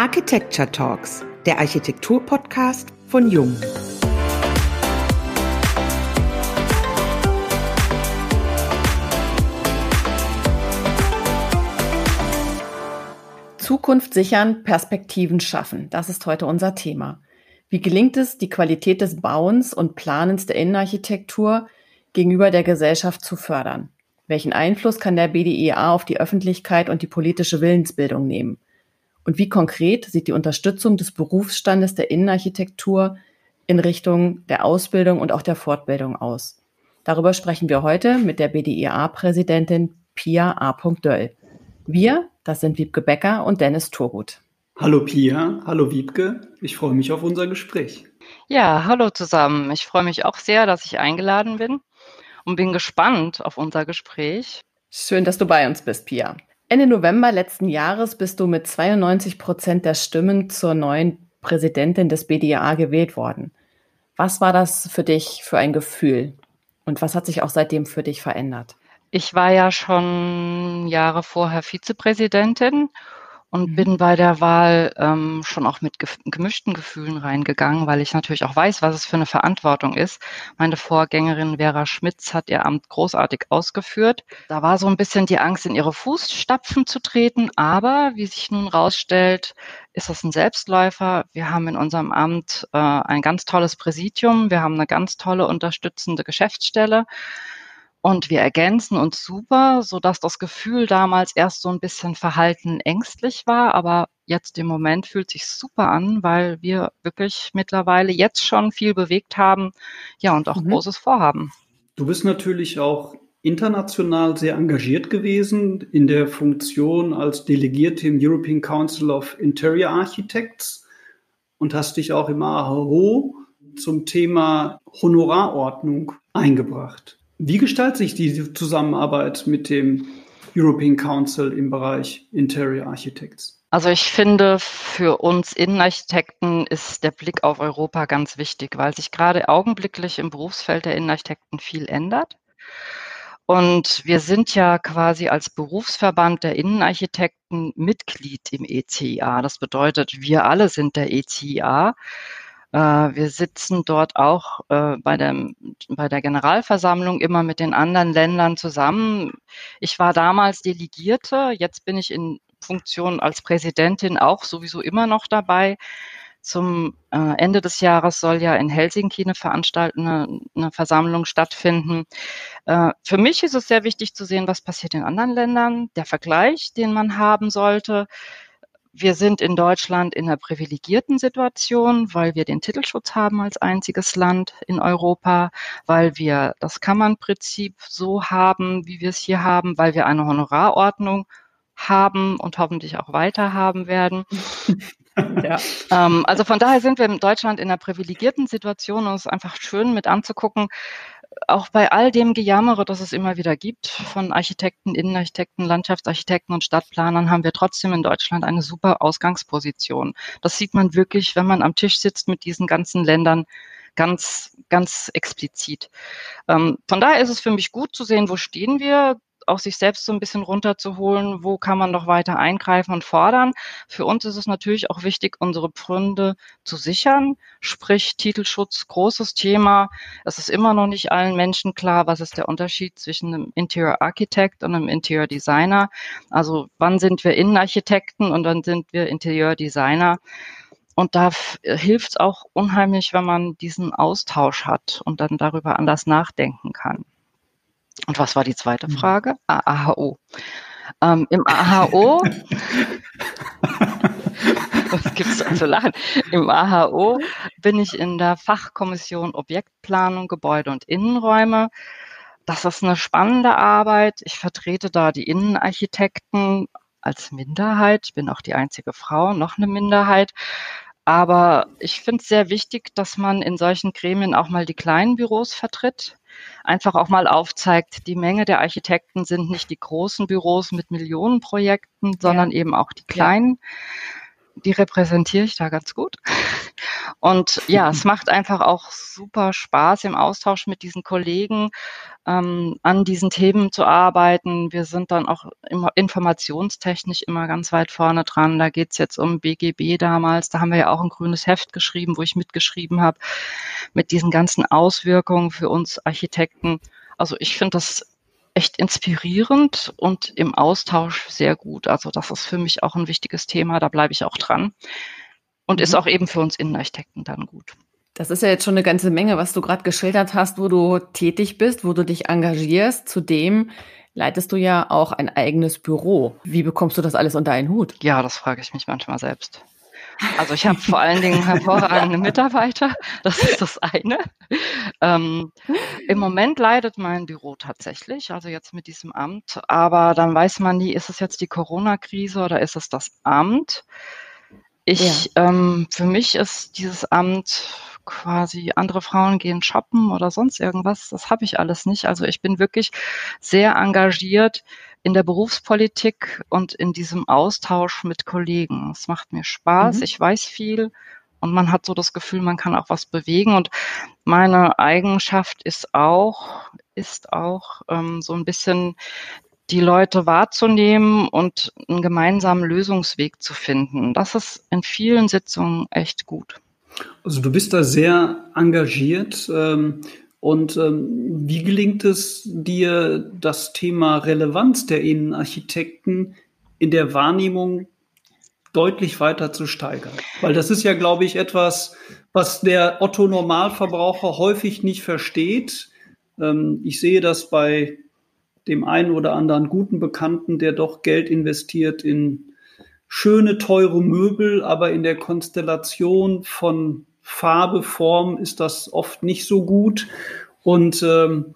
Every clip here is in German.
Architecture Talks, der Architektur-Podcast von Jung. Zukunft sichern, Perspektiven schaffen. Das ist heute unser Thema. Wie gelingt es, die Qualität des Bauens und Planens der Innenarchitektur gegenüber der Gesellschaft zu fördern? Welchen Einfluss kann der BDIA auf die Öffentlichkeit und die politische Willensbildung nehmen? Und wie konkret sieht die Unterstützung des Berufsstandes der Innenarchitektur in Richtung der Ausbildung und auch der Fortbildung aus? Darüber sprechen wir heute mit der BDIA-Präsidentin Pia A. Döll. Wir, das sind Wiebke Becker und Dennis Turgut. Hallo Pia, hallo Wiebke, ich freue mich auf unser Gespräch. Ja, hallo zusammen. Ich freue mich auch sehr, dass ich eingeladen bin und bin gespannt auf unser Gespräch. Schön, dass du bei uns bist, Pia. Ende November letzten Jahres bist du mit 92 Prozent der Stimmen zur neuen Präsidentin des BDA gewählt worden. Was war das für dich für ein Gefühl? Und was hat sich auch seitdem für dich verändert? Ich war ja schon Jahre vorher Vizepräsidentin und mhm. bin bei der Wahl ähm, schon auch mit gemischten Gefühlen reingegangen, weil ich natürlich auch weiß, was es für eine Verantwortung ist. Meine Vorgängerin Vera Schmitz hat ihr Amt großartig ausgeführt. Da war so ein bisschen die Angst, in ihre Fußstapfen zu treten, aber wie sich nun rausstellt, ist das ein Selbstläufer. Wir haben in unserem Amt äh, ein ganz tolles Präsidium, wir haben eine ganz tolle unterstützende Geschäftsstelle. Und wir ergänzen uns super, so dass das Gefühl damals erst so ein bisschen verhalten ängstlich war, aber jetzt im Moment fühlt sich super an, weil wir wirklich mittlerweile jetzt schon viel bewegt haben, ja, und auch mhm. großes Vorhaben. Du bist natürlich auch international sehr engagiert gewesen in der Funktion als Delegierte im European Council of Interior Architects und hast dich auch im AHO zum Thema Honorarordnung eingebracht. Wie gestaltet sich die Zusammenarbeit mit dem European Council im Bereich Interior Architects? Also ich finde, für uns Innenarchitekten ist der Blick auf Europa ganz wichtig, weil sich gerade augenblicklich im Berufsfeld der Innenarchitekten viel ändert. Und wir sind ja quasi als Berufsverband der Innenarchitekten Mitglied im ECIA. Das bedeutet, wir alle sind der ECIA. Äh, wir sitzen dort auch äh, bei, der, bei der Generalversammlung immer mit den anderen Ländern zusammen. Ich war damals Delegierte, jetzt bin ich in Funktion als Präsidentin auch sowieso immer noch dabei. Zum äh, Ende des Jahres soll ja in Helsinki eine veranstaltende eine Versammlung stattfinden. Für mich ist es sehr wichtig zu sehen, was passiert in anderen Ländern, der Vergleich, den man haben sollte wir sind in Deutschland in einer privilegierten Situation, weil wir den Titelschutz haben als einziges Land in Europa, weil wir das Kammernprinzip so haben, wie wir es hier haben, weil wir eine Honorarordnung haben und hoffentlich auch weiter haben werden. ja. ähm, also von daher sind wir in Deutschland in einer privilegierten Situation und es ist einfach schön mit anzugucken, auch bei all dem Gejammere, das es immer wieder gibt, von Architekten, Innenarchitekten, Landschaftsarchitekten und Stadtplanern, haben wir trotzdem in Deutschland eine super Ausgangsposition. Das sieht man wirklich, wenn man am Tisch sitzt mit diesen ganzen Ländern, ganz, ganz explizit. Ähm, von daher ist es für mich gut zu sehen, wo stehen wir auch sich selbst so ein bisschen runterzuholen, wo kann man noch weiter eingreifen und fordern. Für uns ist es natürlich auch wichtig, unsere Pfründe zu sichern, sprich Titelschutz, großes Thema. Es ist immer noch nicht allen Menschen klar, was ist der Unterschied zwischen einem Interior Architect und einem Interior Designer. Also wann sind wir Innenarchitekten und dann sind wir Interior Designer. Und da hilft es auch unheimlich, wenn man diesen Austausch hat und dann darüber anders nachdenken kann. Und was war die zweite hm. Frage? Ah, AHO. Ähm, Im AHO, was gibt es da zu lachen? Im AHO bin ich in der Fachkommission Objektplanung, Gebäude und Innenräume. Das ist eine spannende Arbeit. Ich vertrete da die Innenarchitekten als Minderheit. Ich bin auch die einzige Frau, noch eine Minderheit. Aber ich finde es sehr wichtig, dass man in solchen Gremien auch mal die kleinen Büros vertritt. Einfach auch mal aufzeigt, die Menge der Architekten sind nicht die großen Büros mit Millionenprojekten, sondern ja. eben auch die kleinen. Die repräsentiere ich da ganz gut. Und ja, es macht einfach auch super Spaß im Austausch mit diesen Kollegen ähm, an diesen Themen zu arbeiten. Wir sind dann auch immer informationstechnisch immer ganz weit vorne dran. Da geht's jetzt um BGB damals. Da haben wir ja auch ein grünes Heft geschrieben, wo ich mitgeschrieben habe, mit diesen ganzen Auswirkungen für uns Architekten. Also ich finde das echt inspirierend und im Austausch sehr gut. Also das ist für mich auch ein wichtiges Thema, da bleibe ich auch dran. Und mhm. ist auch eben für uns Innenarchitekten dann gut. Das ist ja jetzt schon eine ganze Menge, was du gerade geschildert hast, wo du tätig bist, wo du dich engagierst. Zudem leitest du ja auch ein eigenes Büro. Wie bekommst du das alles unter einen Hut? Ja, das frage ich mich manchmal selbst. Also ich habe vor allen Dingen hervorragende Mitarbeiter, das ist das eine. Ähm, Im Moment leidet mein Büro tatsächlich, also jetzt mit diesem Amt, aber dann weiß man nie, ist es jetzt die Corona-Krise oder ist es das Amt? Ich, ja. ähm, für mich ist dieses Amt quasi andere Frauen gehen shoppen oder sonst irgendwas. Das habe ich alles nicht. Also ich bin wirklich sehr engagiert in der Berufspolitik und in diesem Austausch mit Kollegen. Es macht mir Spaß. Mhm. Ich weiß viel und man hat so das Gefühl, man kann auch was bewegen. Und meine Eigenschaft ist auch, ist auch ähm, so ein bisschen die Leute wahrzunehmen und einen gemeinsamen Lösungsweg zu finden. Das ist in vielen Sitzungen echt gut. Also du bist da sehr engagiert. Ähm, und ähm, wie gelingt es dir, das Thema Relevanz der Innenarchitekten in der Wahrnehmung deutlich weiter zu steigern? Weil das ist ja, glaube ich, etwas, was der Otto Normalverbraucher häufig nicht versteht. Ähm, ich sehe das bei dem einen oder anderen guten Bekannten, der doch Geld investiert in schöne, teure Möbel, aber in der Konstellation von Farbe, Form ist das oft nicht so gut. Und ähm,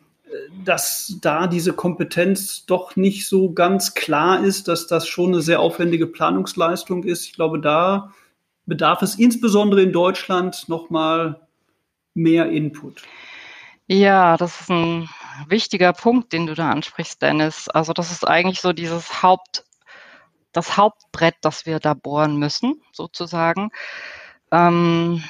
dass da diese Kompetenz doch nicht so ganz klar ist, dass das schon eine sehr aufwendige Planungsleistung ist. Ich glaube, da bedarf es insbesondere in Deutschland nochmal mehr Input. Ja, das ist ein wichtiger Punkt, den du da ansprichst, Dennis. Also das ist eigentlich so dieses Haupt, das Hauptbrett, das wir da bohren müssen, sozusagen. Ähm,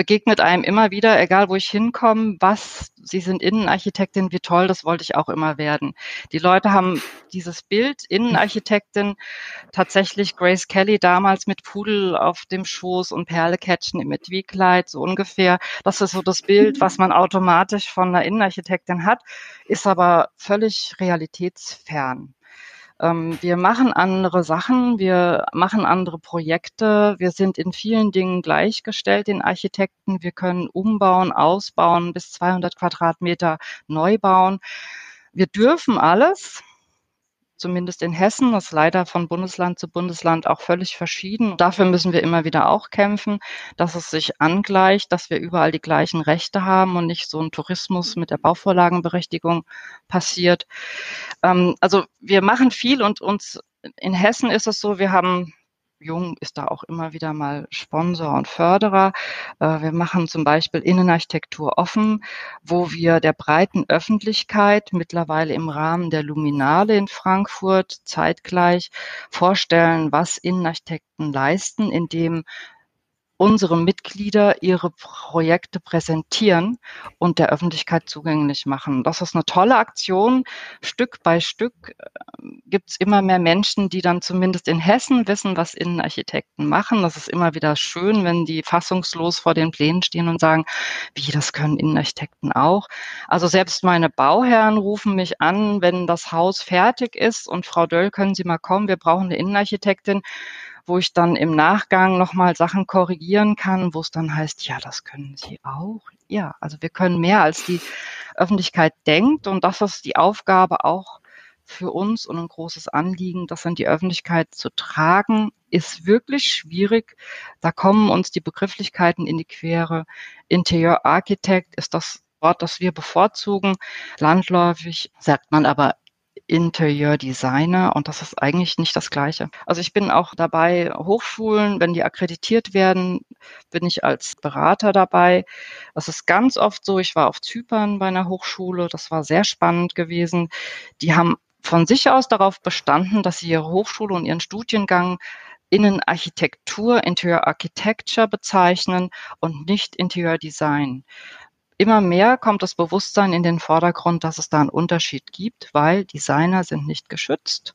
begegnet einem immer wieder, egal wo ich hinkomme, was, Sie sind Innenarchitektin, wie toll, das wollte ich auch immer werden. Die Leute haben dieses Bild, Innenarchitektin, tatsächlich Grace Kelly damals mit Pudel auf dem Schoß und Perlekettchen im Etui-Kleid, so ungefähr. Das ist so das Bild, was man automatisch von einer Innenarchitektin hat, ist aber völlig realitätsfern. Ähm, wir machen andere Sachen, wir machen andere Projekte, wir sind in vielen Dingen gleichgestellt, den Architekten. Wir können umbauen, ausbauen, bis 200 Quadratmeter neu bauen. Wir dürfen alles, zumindest in Hessen. Das ist leider von Bundesland zu Bundesland auch völlig verschieden. Dafür müssen wir immer wieder auch kämpfen, dass es sich angleicht, dass wir überall die gleichen Rechte haben und nicht so ein Tourismus mit der Bauvorlagenberechtigung passiert. Ähm, also wir machen viel und uns in Hessen ist es so, wir haben Jung ist da auch immer wieder mal Sponsor und Förderer. Äh, wir machen zum Beispiel Innenarchitektur offen, wo wir der breiten Öffentlichkeit mittlerweile im Rahmen der Luminale in Frankfurt zeitgleich vorstellen, was Innenarchitekten leisten, indem unsere Mitglieder ihre Projekte präsentieren und der Öffentlichkeit zugänglich machen. Das ist eine tolle Aktion. Stück bei Stück äh, gibt es immer mehr Menschen, die dann zumindest in Hessen wissen, was Innenarchitekten machen. Das ist immer wieder schön, wenn die fassungslos vor den Plänen stehen und sagen, wie, das können Innenarchitekten auch. Also selbst meine Bauherren rufen mich an, wenn das Haus fertig ist und Frau Döll, können Sie mal kommen, wir brauchen eine Innenarchitektin wo ich dann im Nachgang nochmal Sachen korrigieren kann, wo es dann heißt, ja, das können Sie auch. Ja, also wir können mehr, als die Öffentlichkeit denkt. Und das ist die Aufgabe auch für uns und ein großes Anliegen, das an die Öffentlichkeit zu tragen, ist wirklich schwierig. Da kommen uns die Begrifflichkeiten in die Quere. Interior Architect ist das Wort, das wir bevorzugen. Landläufig sagt man aber Interieur-Designer und das ist eigentlich nicht das Gleiche. Also ich bin auch dabei, Hochschulen, wenn die akkreditiert werden, bin ich als Berater dabei. Das ist ganz oft so. Ich war auf Zypern bei einer Hochschule, das war sehr spannend gewesen. Die haben von sich aus darauf bestanden, dass sie ihre Hochschule und ihren Studiengang Innenarchitektur, Interior Architecture bezeichnen und nicht Interior Design immer mehr kommt das Bewusstsein in den Vordergrund, dass es da einen Unterschied gibt, weil Designer sind nicht geschützt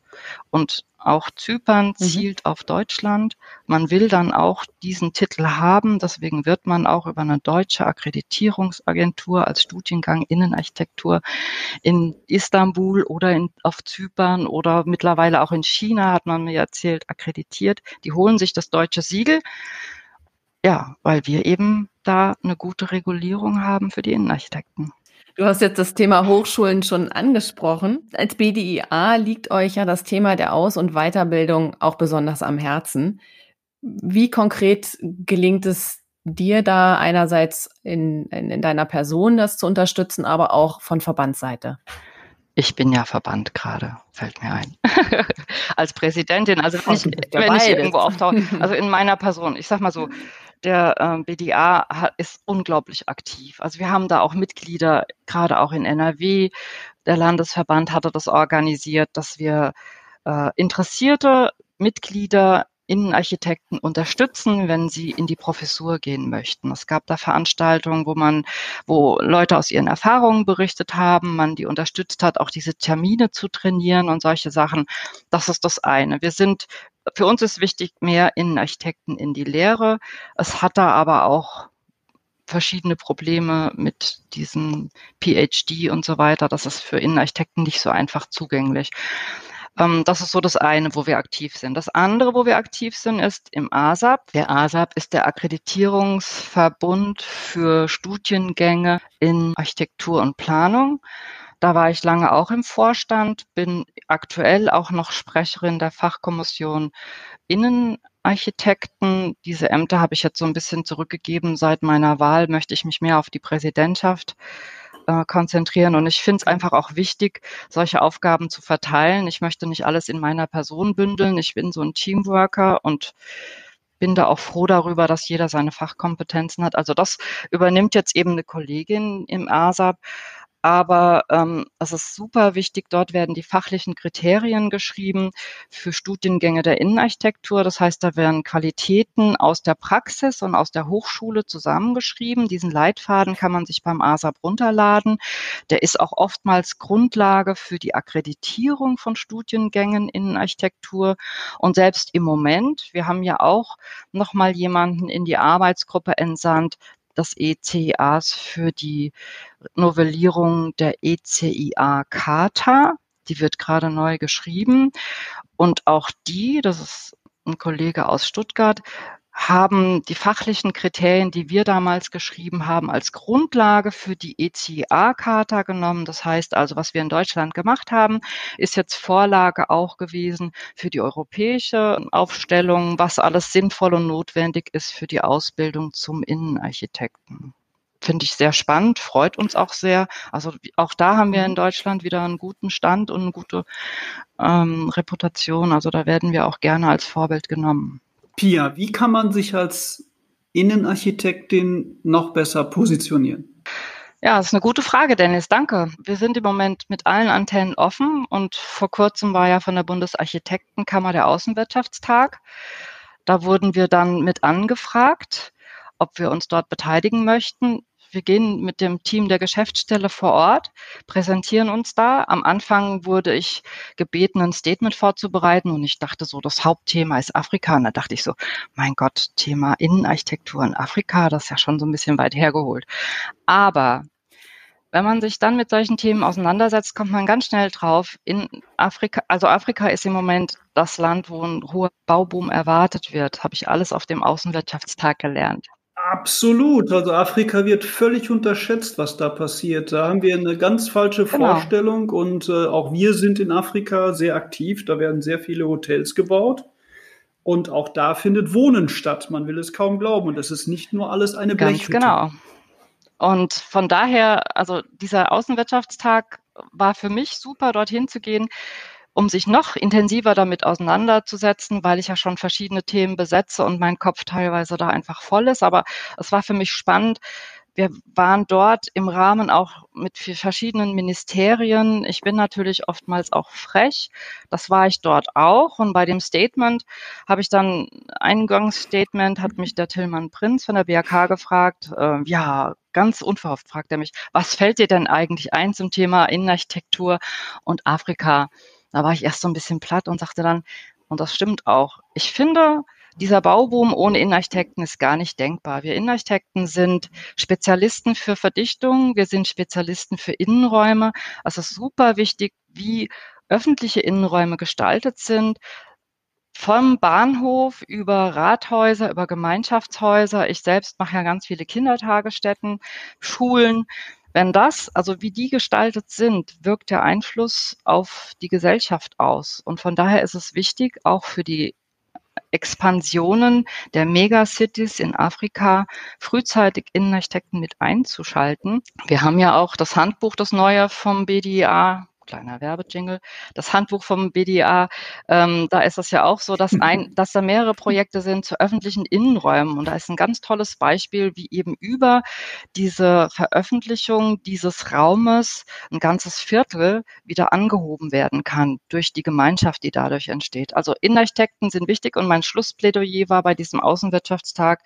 und auch Zypern mhm. zielt auf Deutschland. Man will dann auch diesen Titel haben, deswegen wird man auch über eine deutsche Akkreditierungsagentur als Studiengang Innenarchitektur in Istanbul oder in, auf Zypern oder mittlerweile auch in China, hat man mir erzählt, akkreditiert. Die holen sich das deutsche Siegel. Ja, weil wir eben da eine gute Regulierung haben für die Innenarchitekten. Du hast jetzt das Thema Hochschulen schon angesprochen. Als BDIA liegt euch ja das Thema der Aus- und Weiterbildung auch besonders am Herzen. Wie konkret gelingt es dir da einerseits in, in, in deiner Person das zu unterstützen, aber auch von Verbandsseite? Ich bin ja Verband gerade, fällt mir ein. Als Präsidentin, also wenn ich, wenn ich irgendwo auftauche, also in meiner Person, ich sag mal so, der ähm, BDA hat, ist unglaublich aktiv. Also wir haben da auch Mitglieder, gerade auch in NRW. Der Landesverband hatte das organisiert, dass wir äh, interessierte Mitglieder Innenarchitekten unterstützen, wenn sie in die Professur gehen möchten. Es gab da Veranstaltungen, wo man, wo Leute aus ihren Erfahrungen berichtet haben, man die unterstützt hat, auch diese Termine zu trainieren und solche Sachen. Das ist das eine. Wir sind, für uns ist wichtig, mehr Innenarchitekten in die Lehre. Es hat da aber auch verschiedene Probleme mit diesem PhD und so weiter. Das ist für Innenarchitekten nicht so einfach zugänglich. Ähm, das ist so das eine, wo wir aktiv sind. Das andere, wo wir aktiv sind, ist im ASAP. Der ASAP ist der Akkreditierungsverbund für Studiengänge in Architektur und Planung. Da war ich lange auch im Vorstand, bin aktuell auch noch Sprecherin der Fachkommission Innenarchitekten. Diese Ämter habe ich jetzt so ein bisschen zurückgegeben. Seit meiner Wahl möchte ich mich mehr auf die Präsidentschaft äh, konzentrieren. Und ich finde es einfach auch wichtig, solche Aufgaben zu verteilen. Ich möchte nicht alles in meiner Person bündeln. Ich bin so ein Teamworker und bin da auch froh darüber, dass jeder seine Fachkompetenzen hat. Also das übernimmt jetzt eben eine Kollegin im ASAP. Aber ähm, es ist super wichtig, dort werden die fachlichen Kriterien geschrieben für Studiengänge der Innenarchitektur. Das heißt, da werden Qualitäten aus der Praxis und aus der Hochschule zusammengeschrieben. Diesen Leitfaden kann man sich beim ASAP runterladen. Der ist auch oftmals Grundlage für die Akkreditierung von Studiengängen Innenarchitektur. Und selbst im Moment, wir haben ja auch nochmal jemanden in die Arbeitsgruppe entsandt, des ECIAs für die Novellierung der ECIA-Charta. Die wird gerade neu geschrieben. Und auch die, das ist ein Kollege aus Stuttgart, haben die fachlichen Kriterien, die wir damals geschrieben haben, als Grundlage für die ECA-Charta genommen. Das heißt also, was wir in Deutschland gemacht haben, ist jetzt Vorlage auch gewesen für die europäische Aufstellung, was alles sinnvoll und notwendig ist für die Ausbildung zum Innenarchitekten. Finde ich sehr spannend, freut uns auch sehr. Also auch da haben wir in Deutschland wieder einen guten Stand und eine gute ähm, Reputation. Also da werden wir auch gerne als Vorbild genommen. Pia, wie kann man sich als Innenarchitektin noch besser positionieren? Ja, das ist eine gute Frage, Dennis. Danke. Wir sind im Moment mit allen Antennen offen und vor kurzem war ja von der Bundesarchitektenkammer der Außenwirtschaftstag. Da wurden wir dann mit angefragt, ob wir uns dort beteiligen möchten wir gehen mit dem Team der Geschäftsstelle vor Ort, präsentieren uns da. Am Anfang wurde ich gebeten, ein Statement vorzubereiten und ich dachte so, das Hauptthema ist Afrika. Und da dachte ich so, mein Gott, Thema Innenarchitektur in Afrika, das ist ja schon so ein bisschen weit hergeholt. Aber wenn man sich dann mit solchen Themen auseinandersetzt, kommt man ganz schnell drauf. In Afrika, also Afrika ist im Moment das Land, wo ein hoher Bauboom erwartet wird. Habe ich alles auf dem Außenwirtschaftstag gelernt. Absolut. Also Afrika wird völlig unterschätzt, was da passiert. Da haben wir eine ganz falsche genau. Vorstellung und äh, auch wir sind in Afrika sehr aktiv. Da werden sehr viele Hotels gebaut. Und auch da findet Wohnen statt. Man will es kaum glauben. Und das ist nicht nur alles eine Ganz Blechhütte. genau. Und von daher, also dieser Außenwirtschaftstag war für mich super, dorthin zu gehen um sich noch intensiver damit auseinanderzusetzen, weil ich ja schon verschiedene Themen besetze und mein Kopf teilweise da einfach voll ist. Aber es war für mich spannend, wir waren dort im Rahmen auch mit verschiedenen Ministerien. Ich bin natürlich oftmals auch frech. Das war ich dort auch. Und bei dem Statement habe ich dann, Eingangsstatement hat mich der Tillmann Prinz von der BRK gefragt, äh, ja, ganz unverhofft fragt er mich, was fällt dir denn eigentlich ein zum Thema Innenarchitektur und Afrika? Da war ich erst so ein bisschen platt und sagte dann, und das stimmt auch, ich finde, dieser Bauboom ohne Innenarchitekten ist gar nicht denkbar. Wir Innenarchitekten sind Spezialisten für Verdichtung, wir sind Spezialisten für Innenräume. Also super wichtig, wie öffentliche Innenräume gestaltet sind. Vom Bahnhof über Rathäuser, über Gemeinschaftshäuser. Ich selbst mache ja ganz viele Kindertagesstätten, Schulen. Wenn das, also wie die gestaltet sind, wirkt der Einfluss auf die Gesellschaft aus. Und von daher ist es wichtig, auch für die Expansionen der Megacities in Afrika frühzeitig Innenarchitekten mit einzuschalten. Wir haben ja auch das Handbuch, das neue vom BDA, kleiner Werbejingle, das Handbuch vom BDA, ähm, da ist es ja auch so, dass, ein, dass da mehrere Projekte sind zu öffentlichen Innenräumen. Und da ist ein ganz tolles Beispiel, wie eben über diese Veröffentlichung dieses Raumes ein ganzes Viertel wieder angehoben werden kann durch die Gemeinschaft, die dadurch entsteht. Also Innenarchitekten sind wichtig und mein Schlussplädoyer war bei diesem Außenwirtschaftstag,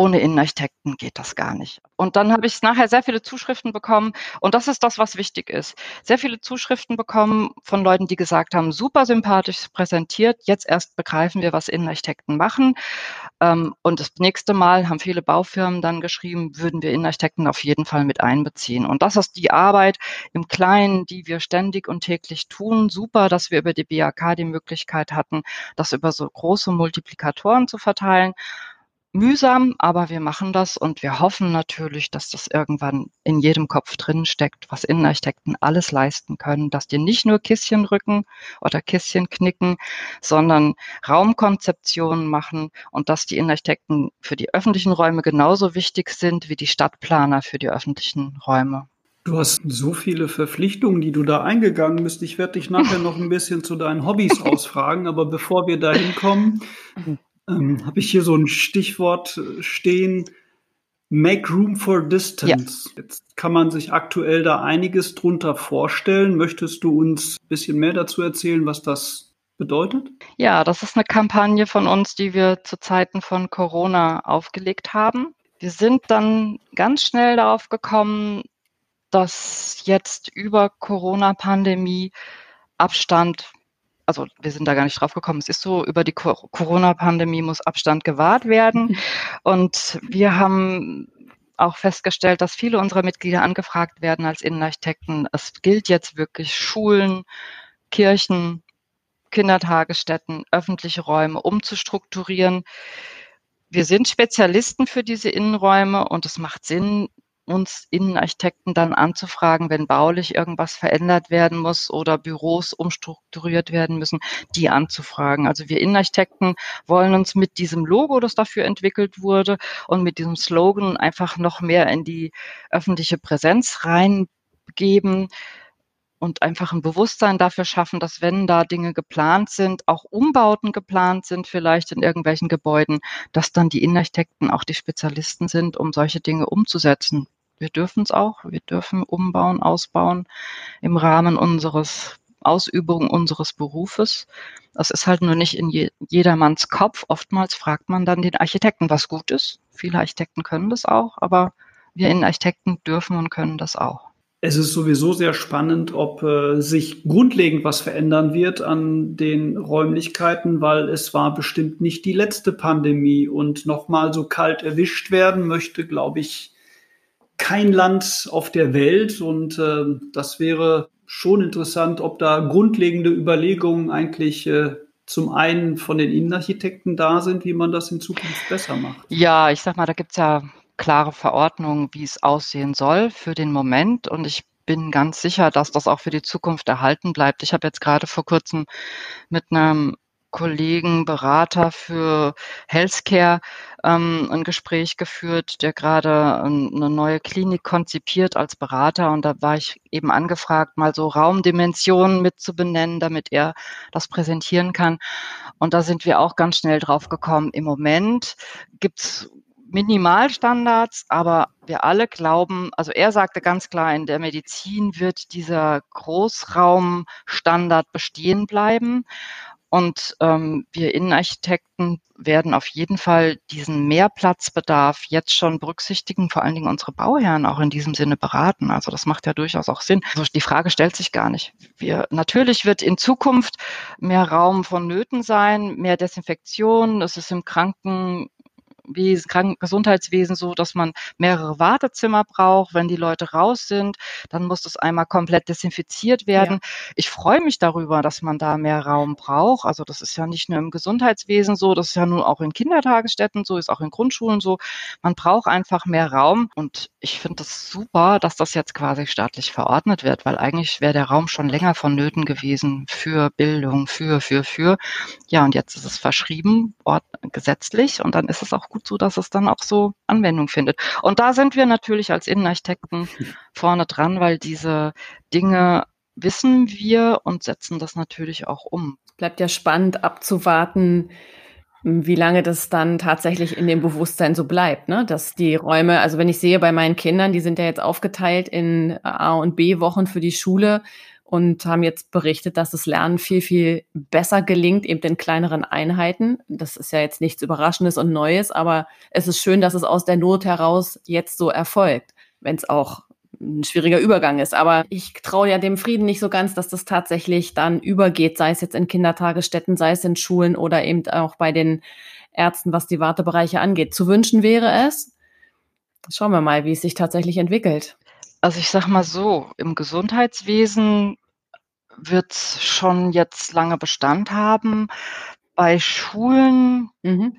ohne Innenarchitekten geht das gar nicht. Und dann habe ich nachher sehr viele Zuschriften bekommen und das ist das, was wichtig ist. Sehr viele Zuschriften bekommen von Leuten, die gesagt haben, super sympathisch präsentiert, jetzt erst begreifen wir, was Innenarchitekten machen. Ähm, und das nächste Mal haben viele Baufirmen dann geschrieben, würden wir Innenarchitekten auf jeden Fall mit einbeziehen. Und das ist die Arbeit im Kleinen, die wir ständig und täglich tun. Super, dass wir über die BAK die Möglichkeit hatten, das über so große Multiplikatoren zu verteilen mühsam, aber wir machen das und wir hoffen natürlich, dass das irgendwann in jedem Kopf drin steckt, was Innenarchitekten alles leisten können, dass die nicht nur Kisschen rücken oder Kisschen knicken, sondern Raumkonzeptionen machen und dass die Innenarchitekten für die öffentlichen Räume genauso wichtig sind wie die Stadtplaner für die öffentlichen Räume. Du hast so viele Verpflichtungen, die du da eingegangen bist. Ich werde dich nachher noch ein bisschen zu deinen Hobbys ausfragen, aber bevor wir da hinkommen, ähm, habe ich hier so ein Stichwort äh, stehen. Make room for distance. Ja. Jetzt kann man sich aktuell da einiges drunter vorstellen. Möchtest du uns ein bisschen mehr dazu erzählen, was das bedeutet? Ja, das ist eine Kampagne von uns, die wir zu Zeiten von Corona aufgelegt haben. Wir sind dann ganz schnell darauf gekommen, dass jetzt über Corona-Pandemie Abstand also wir sind da gar nicht drauf gekommen. Es ist so, über die Corona-Pandemie muss Abstand gewahrt werden. Und wir haben auch festgestellt, dass viele unserer Mitglieder angefragt werden als Innenarchitekten. Es gilt jetzt wirklich Schulen, Kirchen, Kindertagesstätten, öffentliche Räume umzustrukturieren. Wir sind Spezialisten für diese Innenräume und es macht Sinn, uns Innenarchitekten dann anzufragen, wenn baulich irgendwas verändert werden muss oder Büros umstrukturiert werden müssen, die anzufragen. Also wir Innenarchitekten wollen uns mit diesem Logo, das dafür entwickelt wurde und mit diesem Slogan einfach noch mehr in die öffentliche Präsenz reingeben und einfach ein Bewusstsein dafür schaffen, dass wenn da Dinge geplant sind, auch Umbauten geplant sind, vielleicht in irgendwelchen Gebäuden, dass dann die Innenarchitekten auch die Spezialisten sind, um solche Dinge umzusetzen. Wir dürfen es auch. Wir dürfen umbauen, ausbauen im Rahmen unseres Ausübung unseres Berufes. Das ist halt nur nicht in je, jedermanns Kopf. Oftmals fragt man dann den Architekten, was gut ist. Viele Architekten können das auch, aber wir Innenarchitekten dürfen und können das auch. Es ist sowieso sehr spannend, ob äh, sich grundlegend was verändern wird an den Räumlichkeiten, weil es war bestimmt nicht die letzte Pandemie und nochmal so kalt erwischt werden möchte, glaube ich, kein Land auf der Welt und äh, das wäre schon interessant, ob da grundlegende Überlegungen eigentlich äh, zum einen von den Innenarchitekten da sind, wie man das in Zukunft besser macht. Ja, ich sag mal, da gibt's ja klare Verordnungen, wie es aussehen soll für den Moment und ich bin ganz sicher, dass das auch für die Zukunft erhalten bleibt. Ich habe jetzt gerade vor kurzem mit einem Kollegen, Berater für Healthcare ähm, ein Gespräch geführt, der gerade eine neue Klinik konzipiert als Berater. Und da war ich eben angefragt, mal so Raumdimensionen mit zu benennen, damit er das präsentieren kann. Und da sind wir auch ganz schnell drauf gekommen. Im Moment gibt's Minimalstandards, aber wir alle glauben, also er sagte ganz klar, in der Medizin wird dieser Großraumstandard bestehen bleiben. Und ähm, wir Innenarchitekten werden auf jeden Fall diesen Mehrplatzbedarf jetzt schon berücksichtigen, vor allen Dingen unsere Bauherren auch in diesem Sinne beraten. Also das macht ja durchaus auch Sinn. Also die Frage stellt sich gar nicht. Wir, natürlich wird in Zukunft mehr Raum vonnöten sein, mehr Desinfektion. Es ist im Kranken Wesen, Kranken Gesundheitswesen so, dass man mehrere Wartezimmer braucht. Wenn die Leute raus sind, dann muss das einmal komplett desinfiziert werden. Ja. Ich freue mich darüber, dass man da mehr Raum braucht. Also das ist ja nicht nur im Gesundheitswesen so, das ist ja nun auch in Kindertagesstätten so, ist auch in Grundschulen so. Man braucht einfach mehr Raum und ich finde das super, dass das jetzt quasi staatlich verordnet wird, weil eigentlich wäre der Raum schon länger vonnöten gewesen für Bildung, für, für, für. Ja, und jetzt ist es verschrieben, gesetzlich und dann ist es auch gut so, dass es dann auch so Anwendung findet. Und da sind wir natürlich als Innenarchitekten vorne dran, weil diese Dinge wissen wir und setzen das natürlich auch um. Bleibt ja spannend abzuwarten, wie lange das dann tatsächlich in dem Bewusstsein so bleibt, ne? Dass die Räume, also wenn ich sehe bei meinen Kindern, die sind ja jetzt aufgeteilt in A und B Wochen für die Schule und haben jetzt berichtet, dass das Lernen viel, viel besser gelingt, eben in kleineren Einheiten. Das ist ja jetzt nichts Überraschendes und Neues, aber es ist schön, dass es aus der Not heraus jetzt so erfolgt, wenn es auch ein schwieriger Übergang ist. Aber ich traue ja dem Frieden nicht so ganz, dass das tatsächlich dann übergeht, sei es jetzt in Kindertagesstätten, sei es in Schulen oder eben auch bei den Ärzten, was die Wartebereiche angeht. Zu wünschen wäre es. Schauen wir mal, wie es sich tatsächlich entwickelt. Also ich sag mal so, im Gesundheitswesen wird es schon jetzt lange Bestand haben. Bei Schulen, mhm.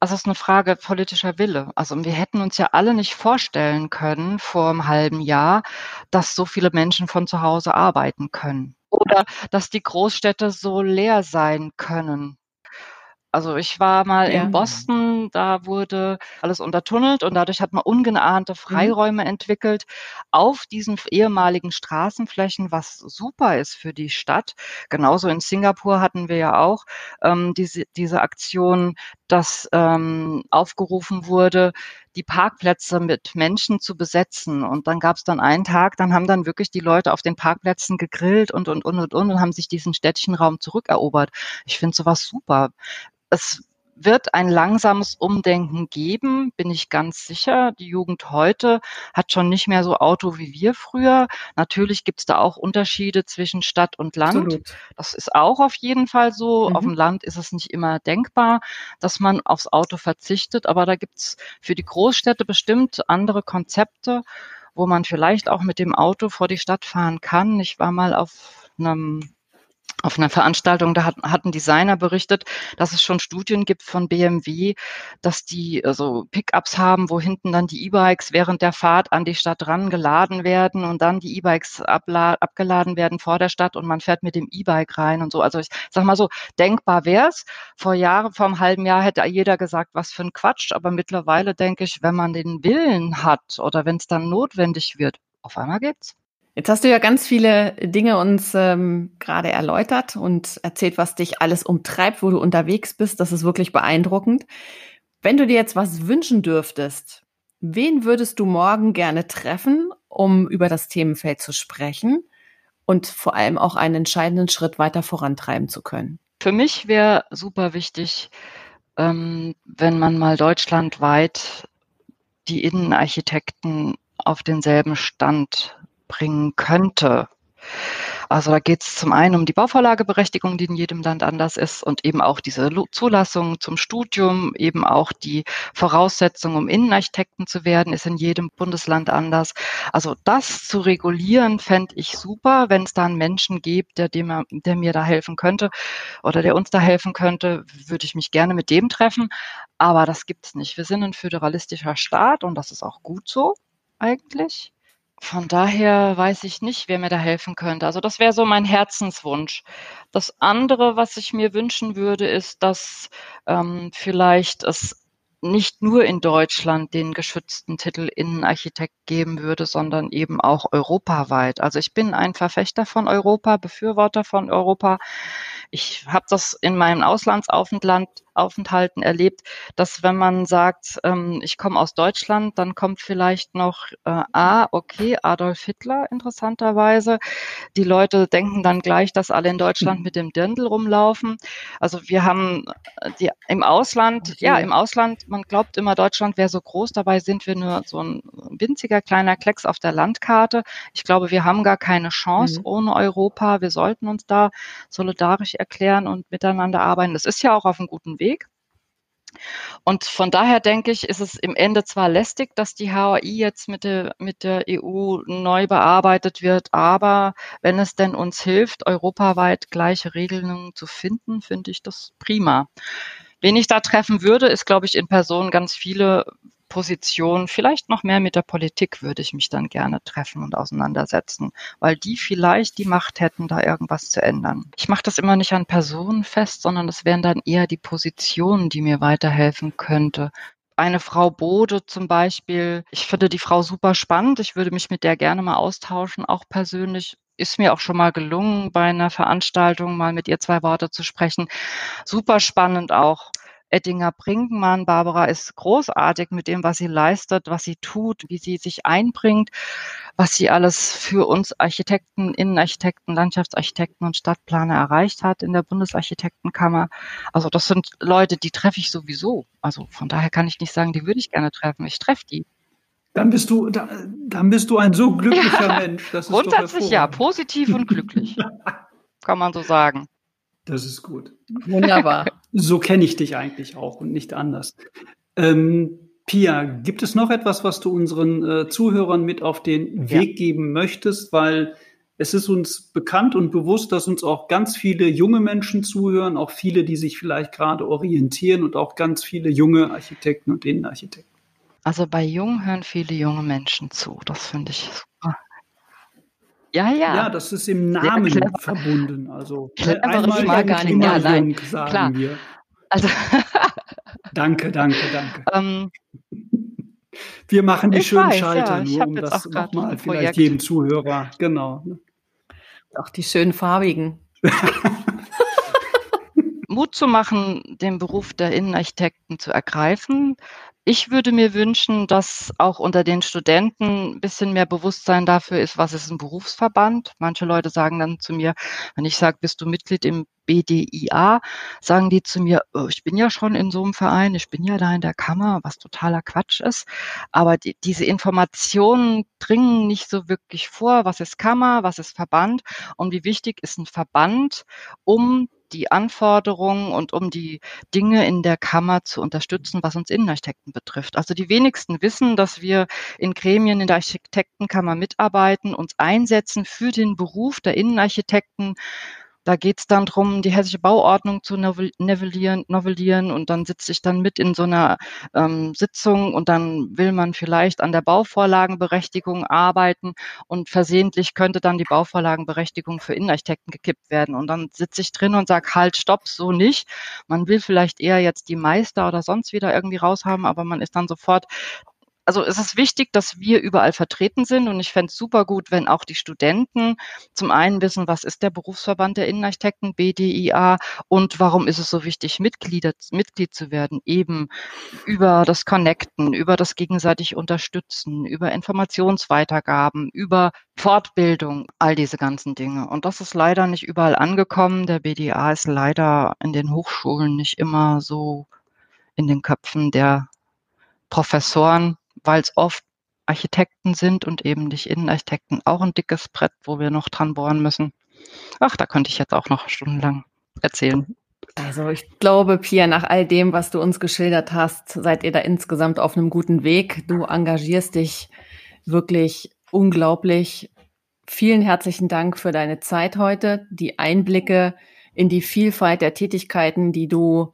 also es ist eine Frage politischer Wille. Also wir hätten uns ja alle nicht vorstellen können vor einem halben Jahr, dass so viele Menschen von zu Hause arbeiten können. Oder dass die Großstädte so leer sein können. Also ich war mal ja. in Boston, da wurde alles untertunnelt und dadurch hat man ungeahnte mhm. Freiräume mhm. entwickelt auf diesen ehemaligen Straßenflächen, was super ist für die Stadt. Genauso in Singapur hatten wir ja auch ähm, diese, diese Aktion, dass ähm, aufgerufen wurde, die Parkplätze mit Menschen zu besetzen. Und dann gab es dann einen Tag, dann haben dann wirklich die Leute auf den Parkplätzen gegrillt und, und, und, und, und, und haben sich diesen Städtchenraum zurückerobert. Ich finde sowas super es wird ein langsames Umdenken geben, bin ich ganz sicher. Die Jugend heute hat schon nicht mehr so Auto wie wir früher. Natürlich gibt es da auch Unterschiede zwischen Stadt und Land. Absolut. Das ist auch auf jeden Fall so. Mhm. Auf dem Land ist es nicht immer denkbar, dass man aufs Auto verzichtet, aber da gibt es für die Großstädte bestimmt andere Konzepte, wo man vielleicht auch mit dem Auto vor die Stadt fahren kann. Ich war mal auf einem auf einer Veranstaltung, da hat, hat ein Designer berichtet, dass es schon Studien gibt von BMW, dass die also Pickups haben, wo hinten dann die E-Bikes während der Fahrt an die Stadt ran geladen werden und dann die E-Bikes abgeladen werden vor der Stadt und man fährt mit dem E-Bike rein und so. Also ich sag mal so, denkbar wär's. Vor Jahren, vor einem halben Jahr hätte jeder gesagt, was für ein Quatsch, aber mittlerweile denke ich, wenn man den Willen hat oder wenn es dann notwendig wird, auf einmal geht's. Jetzt hast du ja ganz viele Dinge uns ähm, gerade erläutert und erzählt, was dich alles umtreibt, wo du unterwegs bist. Das ist wirklich beeindruckend. Wenn du dir jetzt was wünschen dürftest, wen würdest du morgen gerne treffen, um über das Themenfeld zu sprechen und vor allem auch einen entscheidenden Schritt weiter vorantreiben zu können? Für mich wäre super wichtig, ähm, wenn man mal deutschlandweit die Innenarchitekten auf denselben Stand bringen könnte. Also da geht es zum einen um die Bauvorlageberechtigung, die in jedem Land anders ist und eben auch diese Zulassung zum Studium, eben auch die Voraussetzung, um Innenarchitekten zu werden, ist in jedem Bundesland anders. Also das zu regulieren, fände ich super, wenn es da einen Menschen gibt, der, dem, der mir da helfen könnte oder der uns da helfen könnte, würde ich mich gerne mit dem treffen. Aber das gibt es nicht. Wir sind ein föderalistischer Staat und das ist auch gut so eigentlich. Von daher weiß ich nicht, wer mir da helfen könnte. Also das wäre so mein Herzenswunsch. Das andere, was ich mir wünschen würde, ist, dass ähm, vielleicht es nicht nur in Deutschland den geschützten Titel Innenarchitekt geben würde, sondern eben auch europaweit. Also ich bin ein Verfechter von Europa, Befürworter von Europa. Ich habe das in meinem Auslandsaufenthalt Aufenthalten erlebt, dass wenn man sagt, ähm, ich komme aus Deutschland, dann kommt vielleicht noch äh, A, okay, Adolf Hitler interessanterweise. Die Leute denken dann gleich, dass alle in Deutschland mit dem Dirndl rumlaufen. Also wir haben äh, die, im Ausland, okay. ja, im Ausland, man glaubt immer, Deutschland wäre so groß, dabei sind wir nur so ein winziger kleiner Klecks auf der Landkarte. Ich glaube, wir haben gar keine Chance mhm. ohne Europa. Wir sollten uns da solidarisch erklären und miteinander arbeiten. Das ist ja auch auf einem guten Weg. Und von daher denke ich, ist es im Ende zwar lästig, dass die HAI jetzt mit der, mit der EU neu bearbeitet wird, aber wenn es denn uns hilft, europaweit gleiche Regelungen zu finden, finde ich das prima. Wen ich da treffen würde, ist, glaube ich, in Person ganz viele Position, vielleicht noch mehr mit der Politik würde ich mich dann gerne treffen und auseinandersetzen, weil die vielleicht die Macht hätten, da irgendwas zu ändern. Ich mache das immer nicht an Personen fest, sondern es wären dann eher die Positionen, die mir weiterhelfen könnte eine Frau Bode zum Beispiel. Ich finde die Frau super spannend. Ich würde mich mit der gerne mal austauschen, auch persönlich. Ist mir auch schon mal gelungen, bei einer Veranstaltung mal mit ihr zwei Worte zu sprechen. Super spannend auch. Ettinger Brinkmann. Barbara ist großartig mit dem, was sie leistet, was sie tut, wie sie sich einbringt, was sie alles für uns Architekten, Innenarchitekten, Landschaftsarchitekten und Stadtplaner erreicht hat in der Bundesarchitektenkammer. Also das sind Leute, die treffe ich sowieso. Also von daher kann ich nicht sagen, die würde ich gerne treffen. Ich treffe die. Dann bist du, dann bist du ein so glücklicher ja, Mensch. Das ist Grundsätzlich ja, positiv und glücklich. kann man so sagen. Das ist gut. Wunderbar. So kenne ich dich eigentlich auch und nicht anders. Ähm, Pia, gibt es noch etwas, was du unseren äh, Zuhörern mit auf den Weg ja. geben möchtest? Weil es ist uns bekannt und bewusst, dass uns auch ganz viele junge Menschen zuhören, auch viele, die sich vielleicht gerade orientieren und auch ganz viele junge Architekten und Innenarchitekten. Also bei Jung hören viele junge Menschen zu. Das finde ich. Ja, ja. Ja, das ist im Namen verbunden. Also clever einmal mal gar nicht. Ja, nein, sagen klar. wir. Also danke, danke, danke. Ähm, wir machen die schönen weiß, Schalter, ja, nur um das nochmal vielleicht jedem Zuhörer, genau. Auch die schönen farbigen. Mut zu machen, den Beruf der Innenarchitekten zu ergreifen, ich würde mir wünschen, dass auch unter den Studenten ein bisschen mehr Bewusstsein dafür ist, was ist ein Berufsverband. Manche Leute sagen dann zu mir, wenn ich sage, bist du Mitglied im BDIA, sagen die zu mir, oh, ich bin ja schon in so einem Verein, ich bin ja da in der Kammer, was totaler Quatsch ist. Aber die, diese Informationen dringen nicht so wirklich vor, was ist Kammer, was ist Verband und wie wichtig ist ein Verband, um die Anforderungen und um die Dinge in der Kammer zu unterstützen, was uns Innenarchitekten betrifft. Also die wenigsten wissen, dass wir in Gremien in der Architektenkammer mitarbeiten, uns einsetzen für den Beruf der Innenarchitekten da geht es dann drum, die hessische Bauordnung zu novellieren, novellieren und dann sitze ich dann mit in so einer ähm, Sitzung und dann will man vielleicht an der Bauvorlagenberechtigung arbeiten und versehentlich könnte dann die Bauvorlagenberechtigung für Innenarchitekten gekippt werden. Und dann sitze ich drin und sage, halt, stopp, so nicht. Man will vielleicht eher jetzt die Meister oder sonst wieder irgendwie raushaben, aber man ist dann sofort also es ist wichtig, dass wir überall vertreten sind und ich fände es super gut, wenn auch die Studenten zum einen wissen, was ist der Berufsverband der Innenarchitekten, BDIA und warum ist es so wichtig, Mitglieder, Mitglied zu werden, eben über das Connecten, über das gegenseitig Unterstützen, über Informationsweitergaben, über Fortbildung, all diese ganzen Dinge. Und das ist leider nicht überall angekommen. Der BDA ist leider in den Hochschulen nicht immer so in den Köpfen der Professoren weil es oft Architekten sind und eben nicht Innenarchitekten. Auch ein dickes Brett, wo wir noch dran bohren müssen. Ach, da könnte ich jetzt auch noch stundenlang erzählen. Also ich glaube, Pia, nach all dem, was du uns geschildert hast, seid ihr da insgesamt auf einem guten Weg. Du engagierst dich wirklich unglaublich. Vielen herzlichen Dank für deine Zeit heute, die Einblicke in die Vielfalt der Tätigkeiten, die du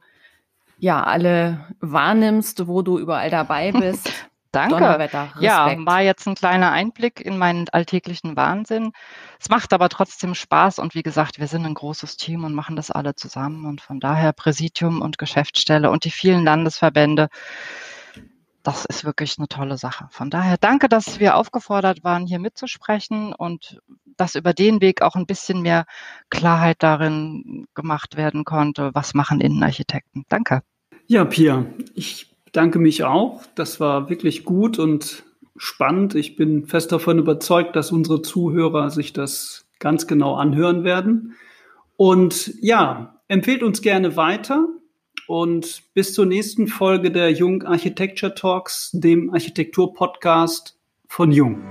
ja alle wahrnimmst, wo du überall dabei bist. Danke. Ja, war jetzt ein kleiner Einblick in meinen alltäglichen Wahnsinn. Es macht aber trotzdem Spaß und wie gesagt, wir sind ein großes Team und machen das alle zusammen und von daher Präsidium und Geschäftsstelle und die vielen Landesverbände. Das ist wirklich eine tolle Sache. Von daher danke, dass wir aufgefordert waren, hier mitzusprechen und dass über den Weg auch ein bisschen mehr Klarheit darin gemacht werden konnte, was machen Innenarchitekten. Danke. Ja, Pia, ich danke mich auch. Das war wirklich gut und spannend. Ich bin fest davon überzeugt, dass unsere Zuhörer sich das ganz genau anhören werden. Und ja, empfehlt uns gerne weiter und bis zur nächsten Folge der Jung Architecture Talks, dem Architektur-Podcast von Jung.